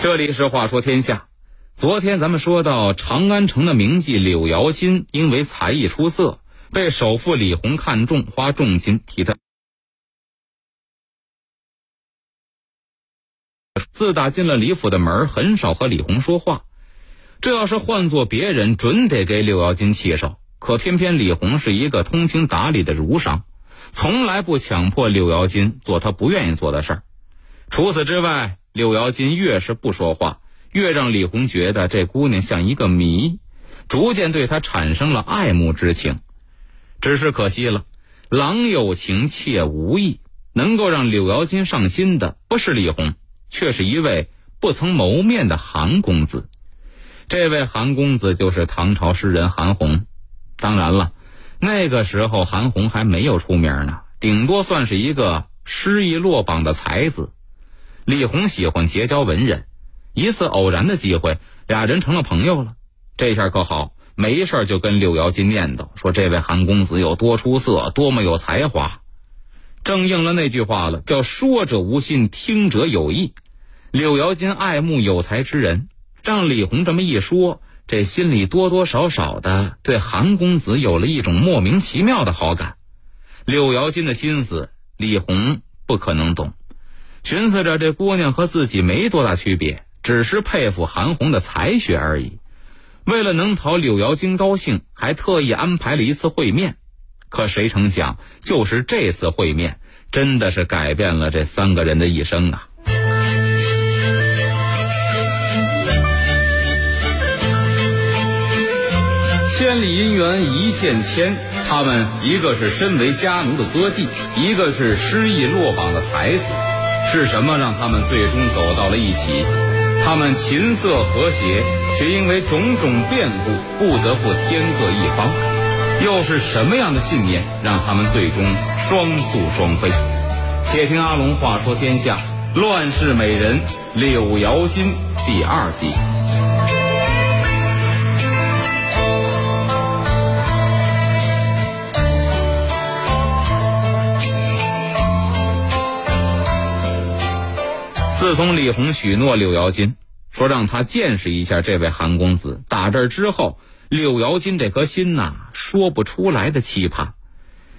这里是话说天下。昨天咱们说到长安城的名妓柳瑶金，因为才艺出色，被首富李弘看中，花重金替他。自打进了李府的门，很少和李弘说话。这要是换做别人，准得给柳瑶金气受。可偏偏李弘是一个通情达理的儒商，从来不强迫柳瑶金做他不愿意做的事儿。除此之外，柳瑶金越是不说话，越让李红觉得这姑娘像一个谜，逐渐对她产生了爱慕之情。只是可惜了，郎有情妾无意，能够让柳瑶金上心的不是李红，却是一位不曾谋面的韩公子。这位韩公子就是唐朝诗人韩翃。当然了，那个时候韩翃还没有出名呢，顶多算是一个诗意落榜的才子。李红喜欢结交文人，一次偶然的机会，俩人成了朋友了。这下可好，没事就跟柳瑶金念叨说这位韩公子有多出色，多么有才华。正应了那句话了，叫“说者无心，听者有意”。柳瑶金爱慕有才之人，让李红这么一说，这心里多多少少的对韩公子有了一种莫名其妙的好感。柳瑶金的心思，李红不可能懂。寻思着，这姑娘和自己没多大区别，只是佩服韩红的才学而已。为了能讨柳瑶金高兴，还特意安排了一次会面。可谁成想，就是这次会面，真的是改变了这三个人的一生啊！千里姻缘一线牵，他们一个是身为家奴的歌妓，一个是失意落榜的才子。是什么让他们最终走到了一起？他们琴瑟和谐，却因为种种变故不得不天各一方。又是什么样的信念让他们最终双宿双飞？且听阿龙话说天下：乱世美人柳瑶金第二集。自从李红许诺柳瑶金，说让他见识一下这位韩公子，打这之后，柳瑶金这颗心呐，说不出来的期盼。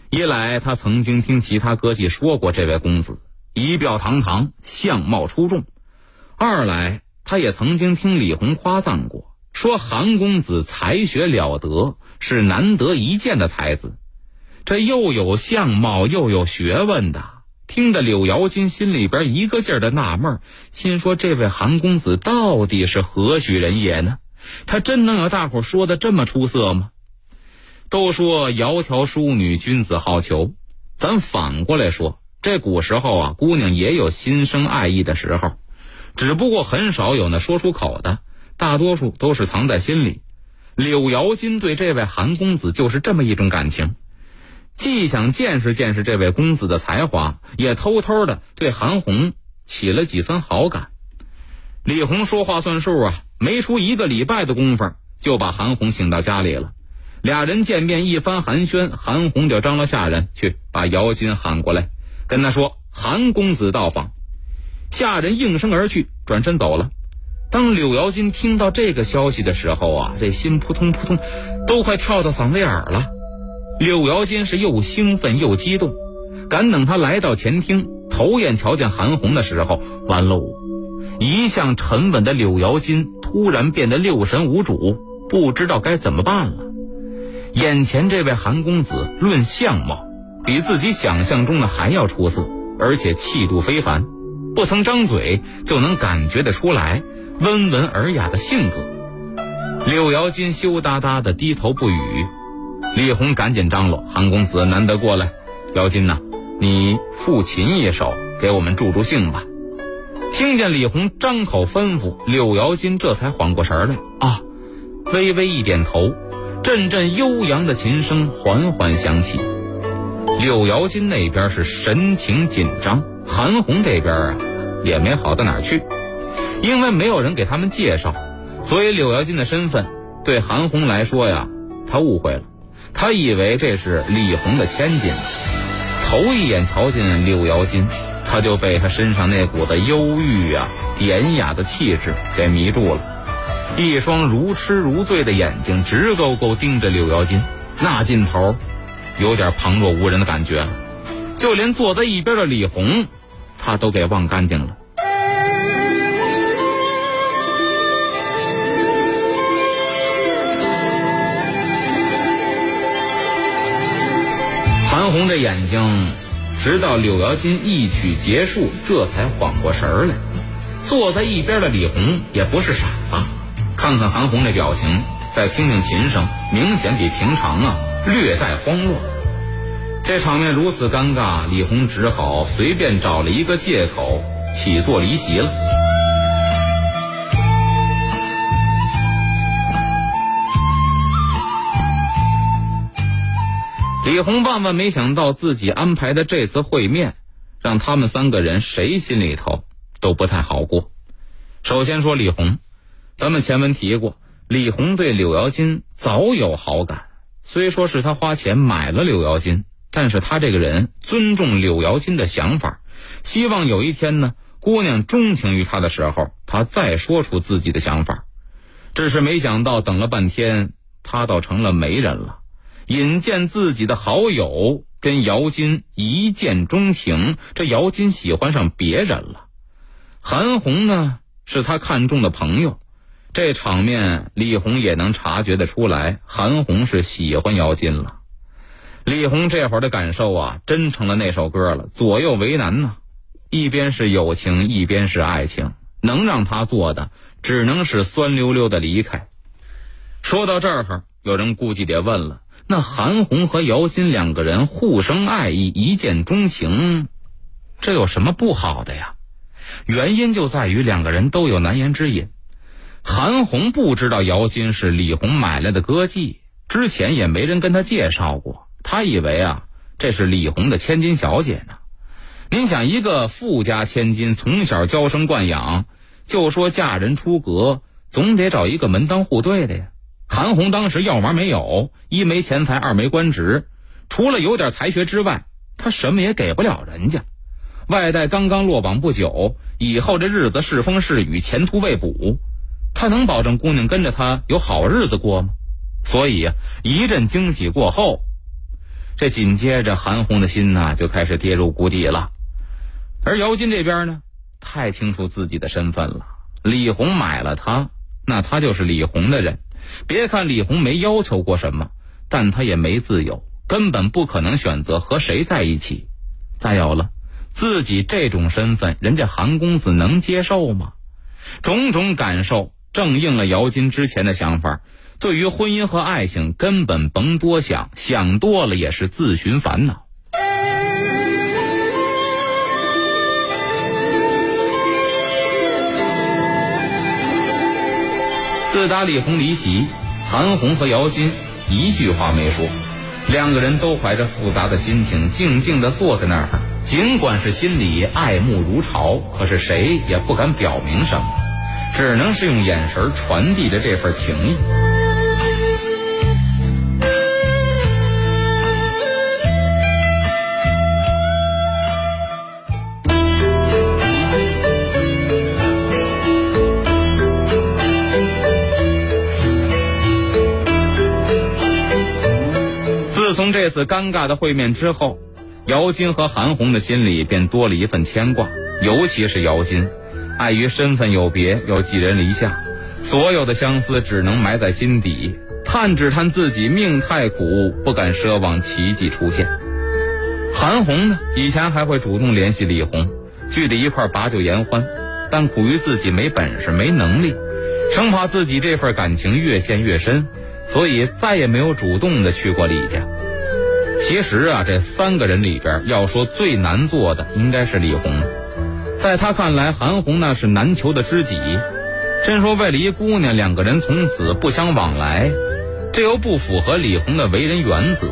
一来，他曾经听其他歌妓说过这位公子仪表堂堂，相貌出众；二来，他也曾经听李红夸赞过，说韩公子才学了得，是难得一见的才子。这又有相貌，又有学问的。听得柳瑶金心里边一个劲儿的纳闷心说：“这位韩公子到底是何许人也呢？他真能有大伙说的这么出色吗？”都说窈窕淑女，君子好逑。咱反过来说，这古时候啊，姑娘也有心生爱意的时候，只不过很少有那说出口的，大多数都是藏在心里。柳瑶金对这位韩公子就是这么一种感情。既想见识见识这位公子的才华，也偷偷的对韩红起了几分好感。李红说话算数啊，没出一个礼拜的功夫，就把韩红请到家里了。俩人见面一番寒暄，韩红就张罗下人去把姚金喊过来，跟他说韩公子到访。下人应声而去，转身走了。当柳瑶金听到这个消息的时候啊，这心扑通扑通，都快跳到嗓子眼儿了。柳瑶金是又兴奋又激动，赶等他来到前厅，头眼瞧见韩红的时候，完喽！一向沉稳的柳瑶金突然变得六神无主，不知道该怎么办了。眼前这位韩公子，论相貌，比自己想象中的还要出色，而且气度非凡，不曾张嘴就能感觉得出来温文尔雅的性格。柳瑶金羞答答的低头不语。李红赶紧张罗：“韩公子难得过来，姚金呐，你抚琴一首，给我们助助兴吧。”听见李红张口吩咐，柳瑶金这才缓过神来啊，微微一点头，阵阵悠扬的琴声缓缓响起。柳瑶金那边是神情紧张，韩红这边啊也没好到哪去，因为没有人给他们介绍，所以柳瑶金的身份对韩红来说呀，他误会了。他以为这是李红的千金，头一眼瞧见柳瑶金，他就被他身上那股子忧郁啊、典雅的气质给迷住了，一双如痴如醉的眼睛直勾勾盯着柳瑶金，那劲头，有点旁若无人的感觉。就连坐在一边的李红，他都给忘干净了。韩红这眼睛，直到柳瑶金一曲结束，这才缓过神儿来。坐在一边的李红也不是傻子，看看韩红这表情，再听听琴声，明显比平常啊略带慌乱。这场面如此尴尬，李红只好随便找了一个借口起坐离席了。李红万万没想到，自己安排的这次会面，让他们三个人谁心里头都不太好过。首先说李红，咱们前文提过，李红对柳瑶金早有好感，虽说是他花钱买了柳瑶金。但是他这个人尊重柳瑶金的想法，希望有一天呢，姑娘钟情于他的时候，他再说出自己的想法。只是没想到，等了半天，他倒成了媒人了，引荐自己的好友跟姚金一见钟情，这姚金喜欢上别人了。韩红呢，是他看中的朋友，这场面李红也能察觉得出来，韩红是喜欢姚金了。李红这会儿的感受啊，真成了那首歌了，左右为难呢。一边是友情，一边是爱情，能让他做的，只能是酸溜溜的离开。说到这儿，有人估计得问了：那韩红和姚金两个人互生爱意，一见钟情，这有什么不好的呀？原因就在于两个人都有难言之隐。韩红不知道姚金是李红买来的歌妓，之前也没人跟他介绍过。他以为啊，这是李红的千金小姐呢。您想，一个富家千金，从小娇生惯养，就说嫁人出阁，总得找一个门当户对的呀。韩红当时要玩没有，一没钱财，二没官职，除了有点才学之外，他什么也给不了人家。外带刚刚落榜不久，以后这日子是风是雨，前途未卜，他能保证姑娘跟着他有好日子过吗？所以呀，一阵惊喜过后。这紧接着，韩红的心呐就开始跌入谷底了。而姚金这边呢，太清楚自己的身份了。李红买了他，那他就是李红的人。别看李红没要求过什么，但她也没自由，根本不可能选择和谁在一起。再有了，自己这种身份，人家韩公子能接受吗？种种感受正应了姚金之前的想法。对于婚姻和爱情，根本甭多想，想多了也是自寻烦恼。自打李红离席，韩红和姚金一句话没说，两个人都怀着复杂的心情，静静地坐在那儿。尽管是心里爱慕如潮，可是谁也不敢表明什么，只能是用眼神传递着这份情谊。从这次尴尬的会面之后，姚金和韩红的心里便多了一份牵挂。尤其是姚金，碍于身份有别，又寄人篱下，所有的相思只能埋在心底，叹只叹自己命太苦，不敢奢望奇迹出现。韩红呢，以前还会主动联系李红，聚在一块把酒言欢，但苦于自己没本事、没能力，生怕自己这份感情越陷越深，所以再也没有主动的去过李家。其实啊，这三个人里边，要说最难做的，应该是李红。在他看来，韩红那是难求的知己。真说为了一姑娘，两个人从此不相往来，这又不符合李红的为人原则。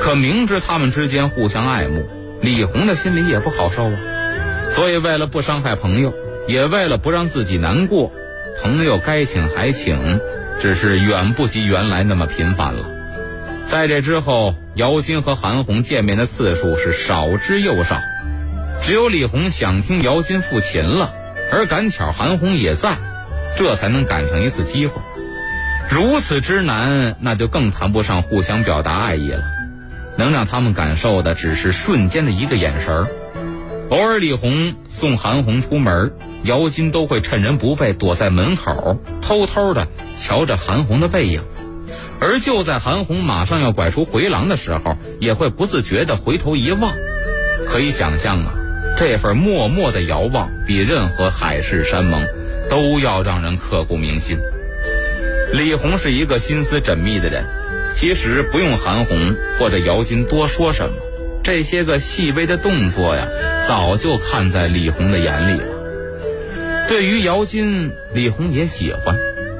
可明知他们之间互相爱慕，李红的心里也不好受啊。所以为了不伤害朋友，也为了不让自己难过，朋友该请还请，只是远不及原来那么频繁了。在这之后，姚金和韩红见面的次数是少之又少，只有李红想听姚金抚琴了，而赶巧韩红也在，这才能赶上一次机会。如此之难，那就更谈不上互相表达爱意了。能让他们感受的只是瞬间的一个眼神儿。偶尔李红送韩红出门，姚金都会趁人不备躲在门口，偷偷的瞧着韩红的背影。而就在韩红马上要拐出回廊的时候，也会不自觉的回头一望。可以想象啊，这份默默的遥望，比任何海誓山盟都要让人刻骨铭心。李红是一个心思缜密的人，其实不用韩红或者姚金多说什么，这些个细微的动作呀，早就看在李红的眼里了。对于姚金，李红也喜欢，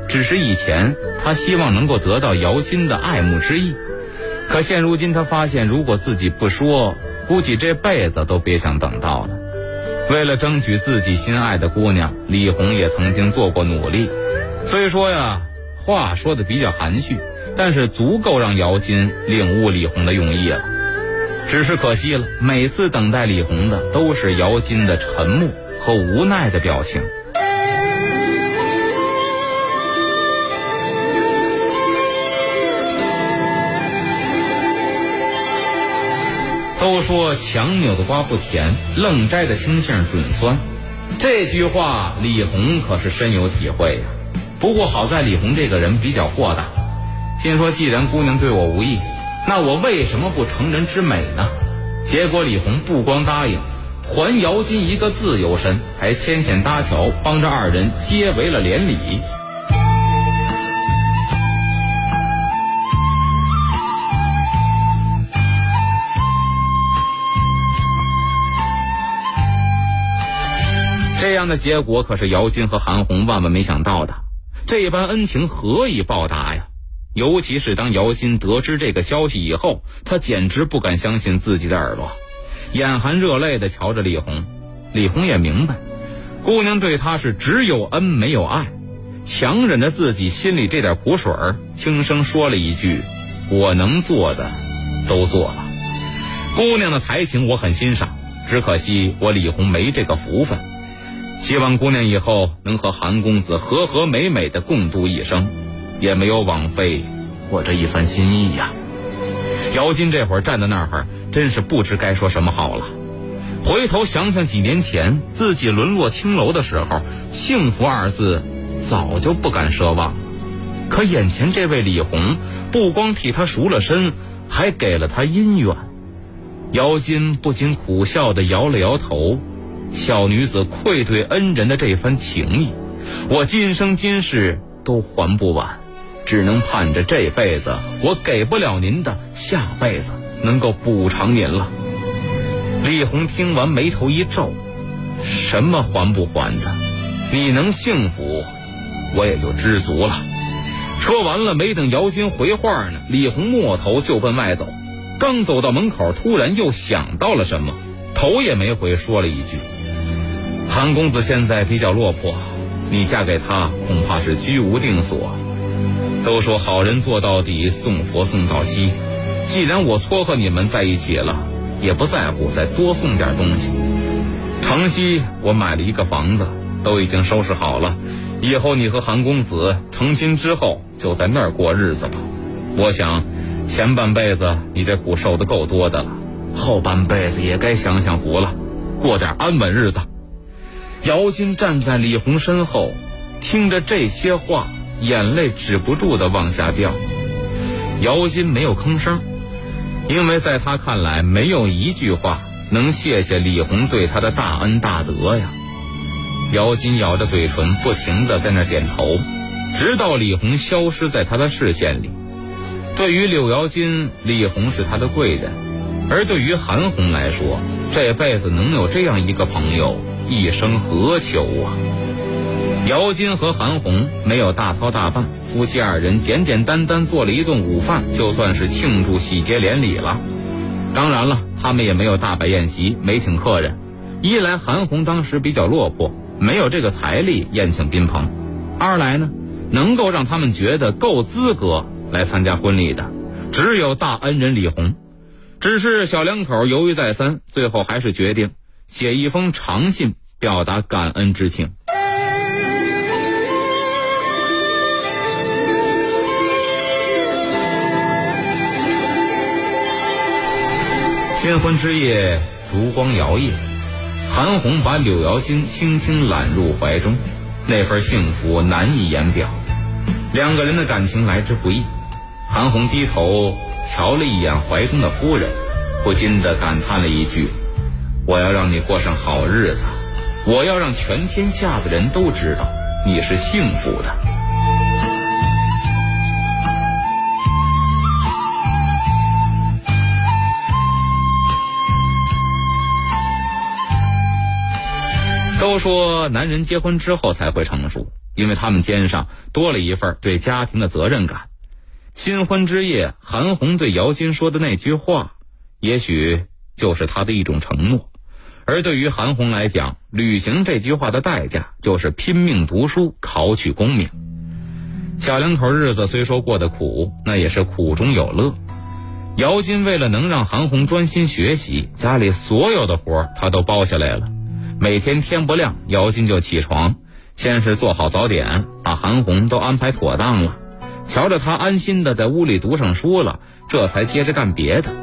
只是以前他希望能够得到姚金的爱慕之意，可现如今他发现，如果自己不说，估计这辈子都别想等到了。为了争取自己心爱的姑娘，李红也曾经做过努力，虽说呀。话说的比较含蓄，但是足够让姚金领悟李红的用意了。只是可惜了，每次等待李红的都是姚金的沉默和无奈的表情。都说强扭的瓜不甜，愣摘的青杏准酸，这句话李红可是深有体会呀。不过好在李红这个人比较豁达，心说既然姑娘对我无意，那我为什么不成人之美呢？结果李红不光答应，还姚金一个自由身，还牵线搭桥，帮着二人结为了连理。这样的结果可是姚金和韩红万万没想到的。这般恩情何以报答呀？尤其是当姚金得知这个消息以后，他简直不敢相信自己的耳朵，眼含热泪地瞧着李红。李红也明白，姑娘对他是只有恩没有爱，强忍着自己心里这点苦水儿，轻声说了一句：“我能做的，都做了。姑娘的才情我很欣赏，只可惜我李红没这个福分。”希望姑娘以后能和韩公子和和美美的共度一生，也没有枉费我这一番心意呀。姚金这会儿站在那儿，真是不知该说什么好了。回头想想几年前自己沦落青楼的时候，幸福二字早就不敢奢望。可眼前这位李红，不光替他赎了身，还给了他姻缘。姚金不禁苦笑的摇了摇头。小女子愧对恩人的这番情谊，我今生今世都还不完，只能盼着这辈子我给不了您的，下辈子能够补偿您了。李红听完眉头一皱：“什么还不还的？你能幸福，我也就知足了。”说完了，没等姚金回话呢，李红抹头就奔外走。刚走到门口，突然又想到了什么，头也没回，说了一句。韩公子现在比较落魄，你嫁给他恐怕是居无定所。都说好人做到底，送佛送到西。既然我撮合你们在一起了，也不在乎再多送点东西。城西我买了一个房子，都已经收拾好了。以后你和韩公子成亲之后，就在那儿过日子吧。我想，前半辈子你这苦受的够多的了，后半辈子也该享享福了，过点安稳日子。姚金站在李红身后，听着这些话，眼泪止不住的往下掉。姚金没有吭声，因为在他看来，没有一句话能谢谢李红对他的大恩大德呀。姚金咬着嘴唇，不停的在那点头，直到李红消失在他的视线里。对于柳瑶金，李红是他的贵人，而对于韩红来说，这辈子能有这样一个朋友。一生何求啊！姚金和韩红没有大操大办，夫妻二人简简单单做了一顿午饭，就算是庆祝喜结连理了。当然了，他们也没有大摆宴席，没请客人。一来韩红当时比较落魄，没有这个财力宴请宾朋；二来呢，能够让他们觉得够资格来参加婚礼的，只有大恩人李红。只是小两口犹豫再三，最后还是决定。写一封长信表达感恩之情。新婚之夜烛光摇曳韩红把柳瑶琴轻轻揽入怀中那份幸福难以言表。两个人的感情来之不易韩红低头瞧了一眼怀中的夫人不禁的感叹了一句我要让你过上好日子，我要让全天下的人都知道你是幸福的。”都说男人结婚之后才会成熟，因为他们肩上多了一份对家庭的责任感。新婚之夜，韩红对姚金说的那句话，也许就是他的一种承诺。而对于韩红来讲，履行这句话的代价就是拼命读书，考取功名。小两口日子虽说过得苦，那也是苦中有乐。姚金为了能让韩红专心学习，家里所有的活他都包下来了。每天天不亮，姚金就起床，先是做好早点，把韩红都安排妥当了。瞧着他安心的在屋里读上书了，这才接着干别的。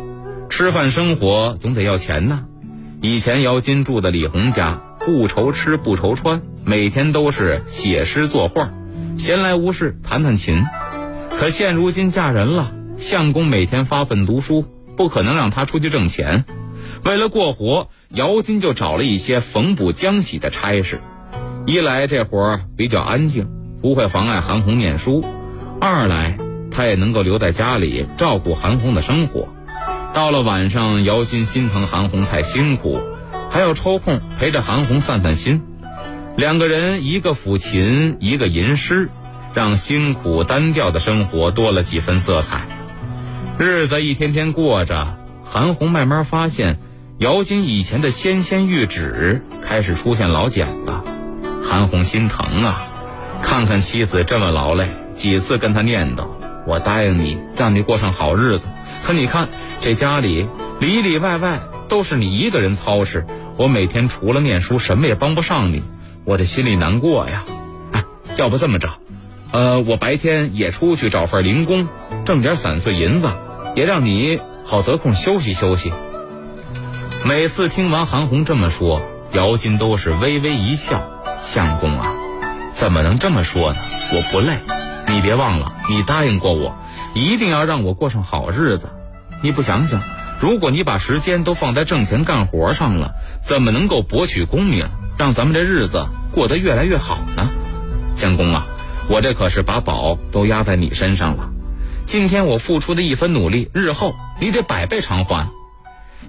吃饭生活总得要钱呢。以前姚金住的李红家，不愁吃不愁穿，每天都是写诗作画，闲来无事弹弹琴。可现如今嫁人了，相公每天发奋读书，不可能让他出去挣钱。为了过活，姚金就找了一些缝补浆洗的差事。一来这活儿比较安静，不会妨碍韩红念书；二来他也能够留在家里照顾韩红的生活。到了晚上，姚金心疼韩红太辛苦，还要抽空陪着韩红散散心。两个人一个抚琴，一个吟诗，让辛苦单调的生活多了几分色彩。日子一天天过着，韩红慢慢发现。姚金以前的纤纤玉指开始出现老茧了，韩红心疼啊！看看妻子这么劳累，几次跟他念叨：“我答应你，让你过上好日子。可你看这家里里里外外都是你一个人操持，我每天除了念书什么也帮不上你，我这心里难过呀！哎，要不这么着，呃，我白天也出去找份零工，挣点散碎银子，也让你好得空休息休息。”每次听完韩红这么说，姚金都是微微一笑：“相公啊，怎么能这么说呢？我不累，你别忘了，你答应过我，一定要让我过上好日子。你不想想，如果你把时间都放在挣钱干活上了，怎么能够博取功名，让咱们这日子过得越来越好呢？相公啊，我这可是把宝都压在你身上了。今天我付出的一分努力，日后你得百倍偿还。”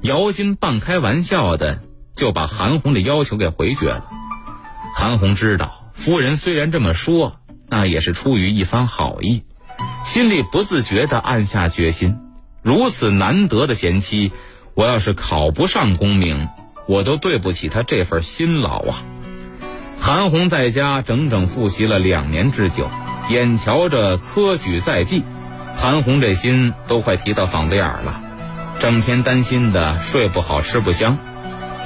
姚金半开玩笑的就把韩红的要求给回绝了。韩红知道夫人虽然这么说，那也是出于一番好意，心里不自觉的暗下决心：如此难得的贤妻，我要是考不上功名，我都对不起她这份辛劳啊！韩红在家整整复习了两年之久，眼瞧着科举在即，韩红这心都快提到嗓子眼儿了。整天担心的睡不好吃不香，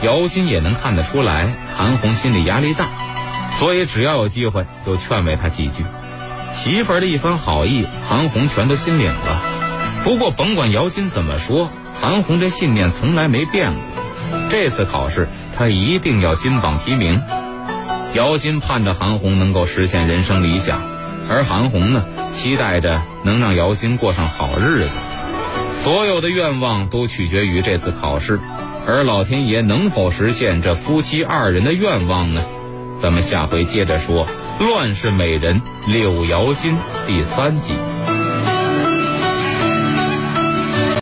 姚金也能看得出来韩红心里压力大，所以只要有机会就劝慰她几句。媳妇儿的一番好意，韩红全都心领了。不过甭管姚金怎么说，韩红这信念从来没变过。这次考试她一定要金榜题名。姚金盼着韩红能够实现人生理想，而韩红呢，期待着能让姚金过上好日子。所有的愿望都取决于这次考试，而老天爷能否实现这夫妻二人的愿望呢？咱们下回接着说《乱世美人柳瑶金》第三集。